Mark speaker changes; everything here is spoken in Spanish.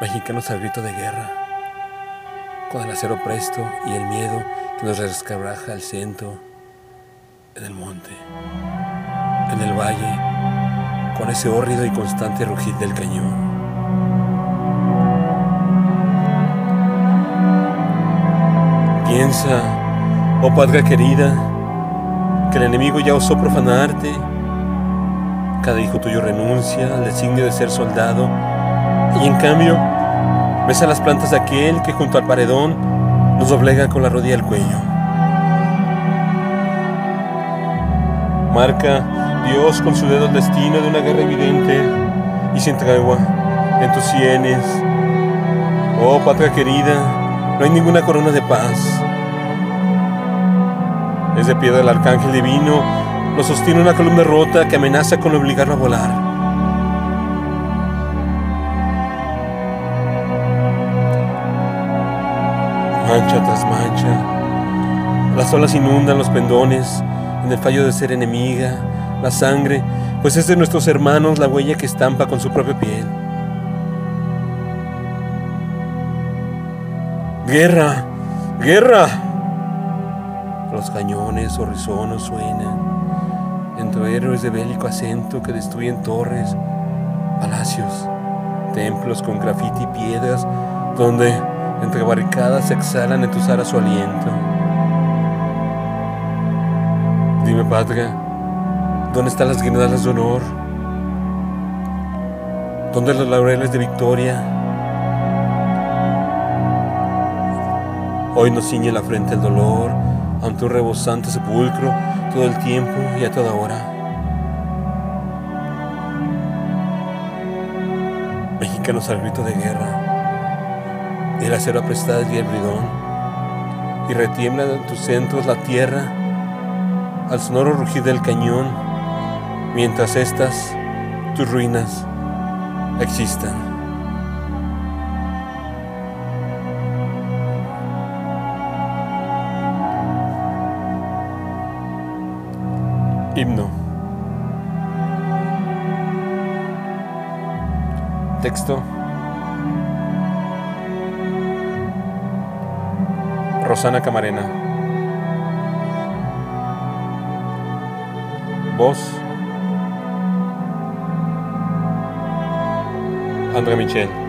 Speaker 1: mexicanos al grito de guerra, con el acero presto y el miedo que nos resquebraja al centro, en el monte, en el valle, con ese hórrido y constante rugir del cañón. Piensa, oh patria querida, que el enemigo ya osó profanarte. Cada hijo tuyo renuncia al designio de ser soldado y en cambio ves a las plantas de aquel que junto al paredón nos doblega con la rodilla al cuello. Marca Dios con su dedo el destino de una guerra evidente y sin tregua en tus sienes. Oh patria querida, no hay ninguna corona de paz. Es de piedra el arcángel divino, lo sostiene una columna rota que amenaza con obligarlo a volar. Mancha tras mancha. Las olas inundan los pendones en el fallo de ser enemiga, la sangre, pues es de nuestros hermanos la huella que estampa con su propia piel. ¡Guerra! ¡Guerra! Los cañones horrizonos suenan entre héroes de bélico acento que destruyen torres, palacios, templos con grafiti y piedras donde entre barricadas exhalan en tus aras su aliento. Dime, patria, ¿dónde están las guirnaldas de honor? ¿Dónde los laureles de victoria? Hoy nos ciñe la frente el dolor ante un rebosante sepulcro todo el tiempo y a toda hora. Mexicanos al grito de guerra el acero aprestada y el bridón, y retiembla en tus centros la tierra al sonoro rugir del cañón, mientras estas, tus ruinas, existan. Himno. Texto. Rosana Camarena. Voz. André Michel.